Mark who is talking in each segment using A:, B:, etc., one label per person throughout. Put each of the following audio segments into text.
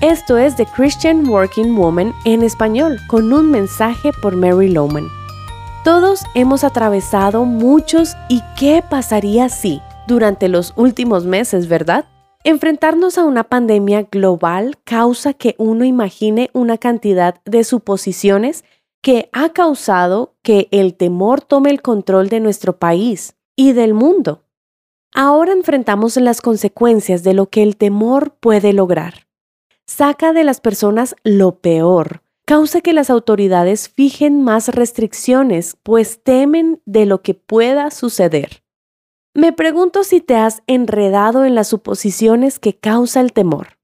A: Esto es The Christian Working Woman en español, con un mensaje por Mary Lowman. Todos hemos atravesado muchos y qué pasaría si, durante los últimos meses, ¿verdad? Enfrentarnos a una pandemia global causa que uno imagine una cantidad de suposiciones que ha causado que el temor tome el control de nuestro país y del mundo. Ahora enfrentamos las consecuencias de lo que el temor puede lograr. Saca de las personas lo peor, causa que las autoridades fijen más restricciones, pues temen de lo que pueda suceder. Me pregunto si te has enredado en las suposiciones que causa el temor.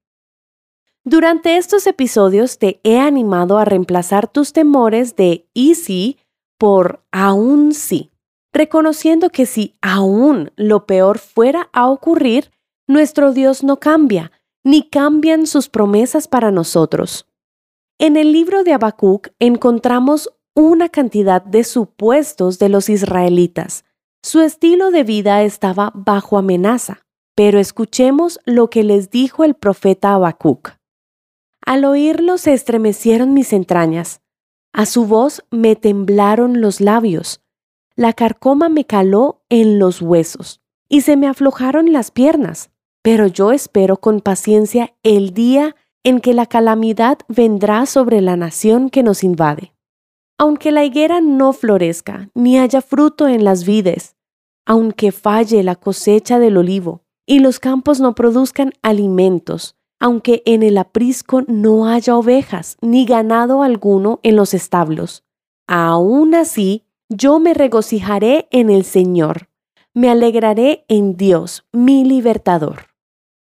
A: Durante estos episodios te he animado a reemplazar tus temores de y sí por aún sí, reconociendo que si aún lo peor fuera a ocurrir, nuestro Dios no cambia, ni cambian sus promesas para nosotros. En el libro de Habacuc encontramos una cantidad de supuestos de los israelitas. Su estilo de vida estaba bajo amenaza, pero escuchemos lo que les dijo el profeta Habacuc. Al oírlo se estremecieron mis entrañas. A su voz me temblaron los labios. La carcoma me caló en los huesos y se me aflojaron las piernas. Pero yo espero con paciencia el día en que la calamidad vendrá sobre la nación que nos invade. Aunque la higuera no florezca, ni haya fruto en las vides, aunque falle la cosecha del olivo, y los campos no produzcan alimentos, aunque en el aprisco no haya ovejas ni ganado alguno en los establos. Aún así, yo me regocijaré en el Señor, me alegraré en Dios, mi libertador.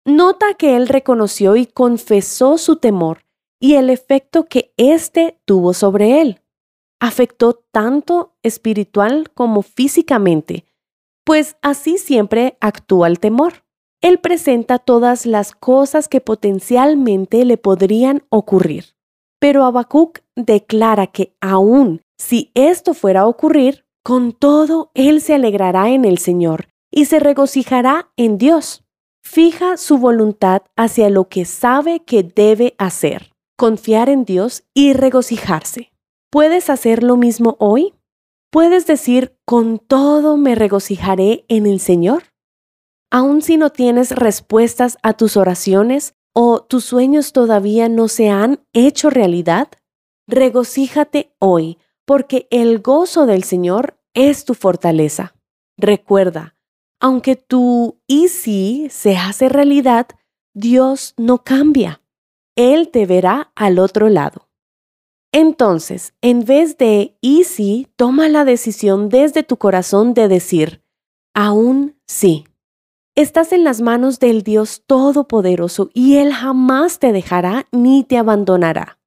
A: Nota que él reconoció y confesó su temor y el efecto que éste tuvo sobre él. Afectó tanto espiritual como físicamente, pues así siempre actúa el temor. Él presenta todas las cosas que potencialmente le podrían ocurrir. Pero Habacuc declara que aún si esto fuera a ocurrir, con todo él se alegrará en el Señor y se regocijará en Dios. Fija su voluntad hacia lo que sabe que debe hacer, confiar en Dios y regocijarse. ¿Puedes hacer lo mismo hoy? ¿Puedes decir, con todo me regocijaré en el Señor? Aun si no tienes respuestas a tus oraciones o tus sueños todavía no se han hecho realidad, regocíjate hoy, porque el gozo del Señor es tu fortaleza. Recuerda, aunque tu y si se hace realidad, Dios no cambia. Él te verá al otro lado. Entonces, en vez de y si, toma la decisión desde tu corazón de decir, aún sí. Estás en las manos del Dios Todopoderoso y Él jamás te dejará ni te abandonará.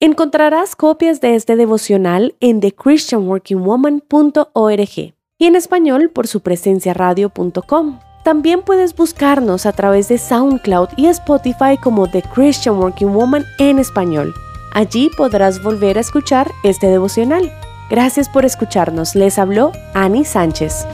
A: Encontrarás copias de este devocional en thechristianworkingwoman.org y en español por su presencia radio.com. También puedes buscarnos a través de SoundCloud y Spotify como The Christian Working Woman en español. Allí podrás volver a escuchar este devocional. Gracias por escucharnos. Les habló Annie Sánchez.